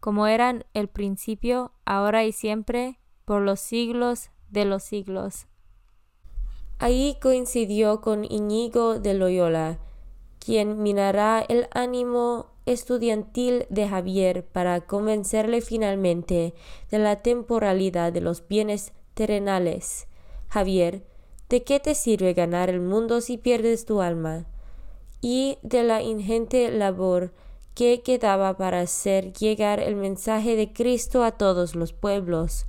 como eran el principio, ahora y siempre, por los siglos de los siglos. Ahí coincidió con Iñigo de Loyola, quien minará el ánimo estudiantil de Javier para convencerle finalmente de la temporalidad de los bienes terrenales. Javier, ¿de qué te sirve ganar el mundo si pierdes tu alma? Y de la ingente labor que quedaba para hacer llegar el mensaje de Cristo a todos los pueblos.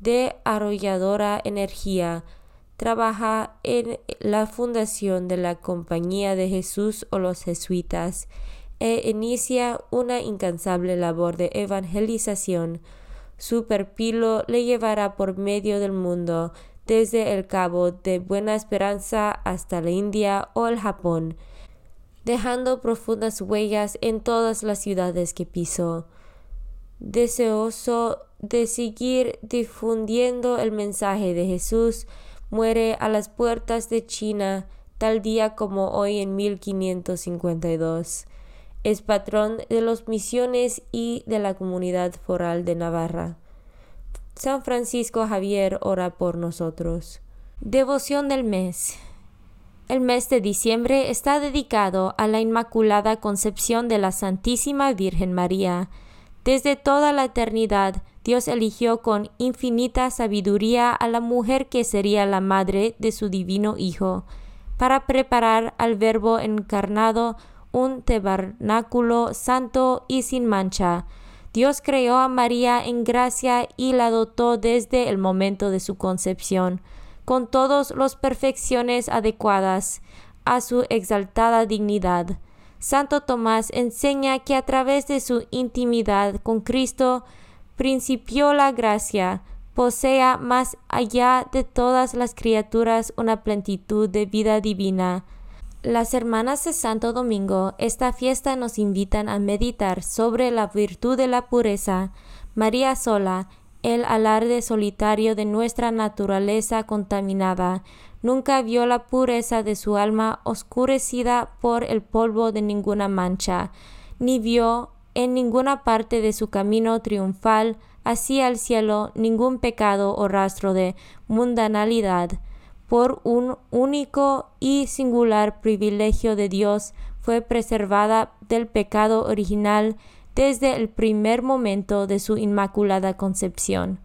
De arrolladora energía, trabaja en la fundación de la Compañía de Jesús o los jesuitas e inicia una incansable labor de evangelización. Su perpilo le llevará por medio del mundo, desde el Cabo de Buena Esperanza hasta la India o el Japón dejando profundas huellas en todas las ciudades que pisó. Deseoso de seguir difundiendo el mensaje de Jesús, muere a las puertas de China tal día como hoy en 1552. Es patrón de las misiones y de la comunidad foral de Navarra. San Francisco Javier ora por nosotros. Devoción del mes. El mes de diciembre está dedicado a la Inmaculada Concepción de la Santísima Virgen María. Desde toda la eternidad, Dios eligió con infinita sabiduría a la mujer que sería la madre de su divino Hijo, para preparar al Verbo encarnado un tabernáculo santo y sin mancha. Dios creó a María en gracia y la dotó desde el momento de su concepción con todas las perfecciones adecuadas a su exaltada dignidad. Santo Tomás enseña que a través de su intimidad con Cristo principió la gracia, posea más allá de todas las criaturas una plenitud de vida divina. Las hermanas de Santo Domingo, esta fiesta nos invitan a meditar sobre la virtud de la pureza. María sola, el alarde solitario de nuestra naturaleza contaminada, nunca vio la pureza de su alma oscurecida por el polvo de ninguna mancha, ni vio en ninguna parte de su camino triunfal así al cielo ningún pecado o rastro de mundanalidad. Por un único y singular privilegio de Dios fue preservada del pecado original desde el primer momento de su inmaculada concepción.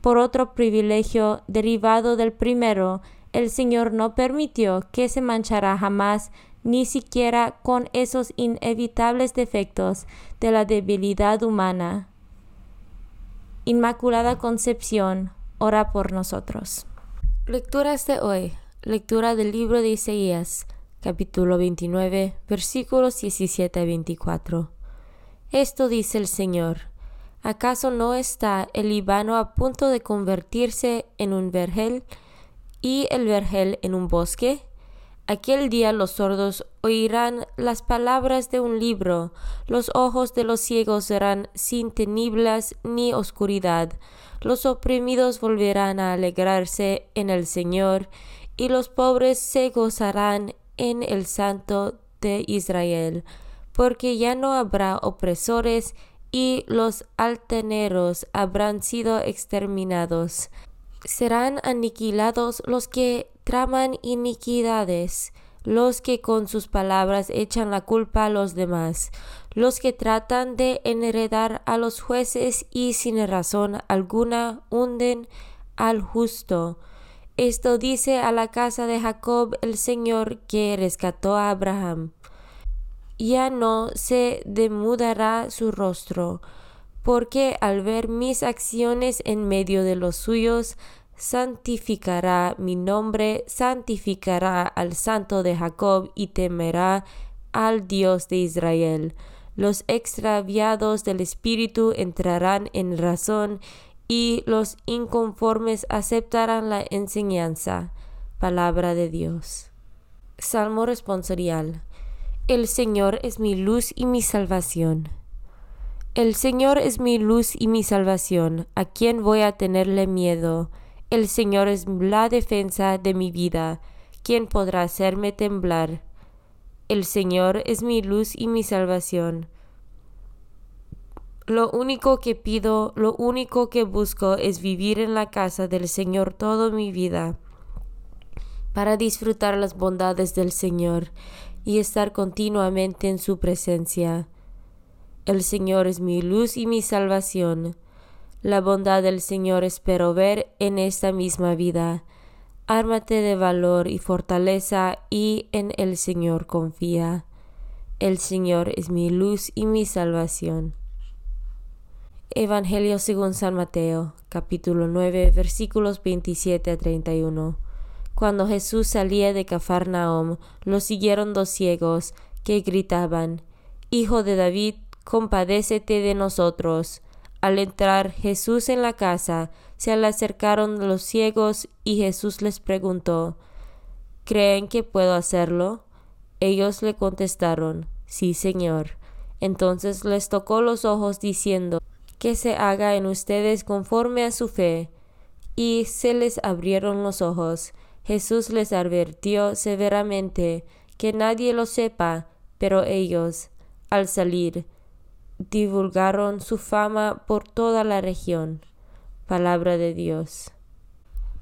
Por otro privilegio derivado del primero, el Señor no permitió que se manchara jamás ni siquiera con esos inevitables defectos de la debilidad humana. Inmaculada Concepción, ora por nosotros. Lecturas de hoy. Lectura del libro de Isaías, capítulo 29, versículos 17 a 24. Esto dice el Señor. ¿Acaso no está el Líbano a punto de convertirse en un vergel y el vergel en un bosque? Aquel día los sordos oirán las palabras de un libro, los ojos de los ciegos serán sin tinieblas ni oscuridad, los oprimidos volverán a alegrarse en el Señor, y los pobres se gozarán en el Santo de Israel, porque ya no habrá opresores y los altaneros habrán sido exterminados. Serán aniquilados los que traman iniquidades, los que con sus palabras echan la culpa a los demás, los que tratan de enredar a los jueces y sin razón alguna hunden al justo. Esto dice a la casa de Jacob el Señor que rescató a Abraham. Ya no se demudará su rostro, porque al ver mis acciones en medio de los suyos, santificará mi nombre, santificará al santo de Jacob y temerá al Dios de Israel. Los extraviados del espíritu entrarán en razón y los inconformes aceptarán la enseñanza. Palabra de Dios. Salmo responsorial. El Señor es mi luz y mi salvación. El Señor es mi luz y mi salvación. ¿A quién voy a tenerle miedo? El Señor es la defensa de mi vida. ¿Quién podrá hacerme temblar? El Señor es mi luz y mi salvación. Lo único que pido, lo único que busco es vivir en la casa del Señor toda mi vida, para disfrutar las bondades del Señor y estar continuamente en su presencia. El Señor es mi luz y mi salvación. La bondad del Señor espero ver en esta misma vida. Ármate de valor y fortaleza y en el Señor confía. El Señor es mi luz y mi salvación. Evangelio según San Mateo, capítulo 9, versículos 27 a 31. Cuando Jesús salía de Cafarnaum, lo siguieron dos ciegos que gritaban, Hijo de David, compadécete de nosotros. Al entrar Jesús en la casa, se le acercaron los ciegos y Jesús les preguntó, ¿Creen que puedo hacerlo? Ellos le contestaron, Sí, Señor. Entonces les tocó los ojos diciendo, Que se haga en ustedes conforme a su fe. Y se les abrieron los ojos. Jesús les advirtió severamente que nadie lo sepa, pero ellos, al salir, divulgaron su fama por toda la región. Palabra de Dios.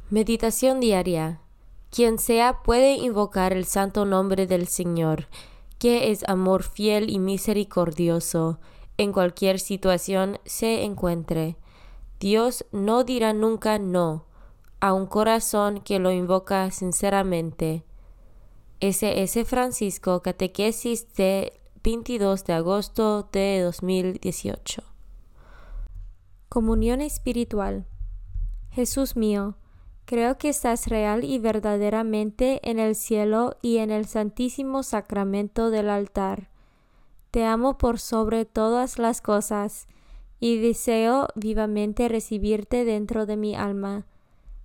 Meditación diaria. Quien sea puede invocar el santo nombre del Señor, que es amor fiel y misericordioso, en cualquier situación se encuentre. Dios no dirá nunca no a un corazón que lo invoca sinceramente. S.S. Francisco, Catequesis de 22 de agosto de 2018. Comunión espiritual. Jesús mío, creo que estás real y verdaderamente en el cielo y en el santísimo sacramento del altar. Te amo por sobre todas las cosas y deseo vivamente recibirte dentro de mi alma,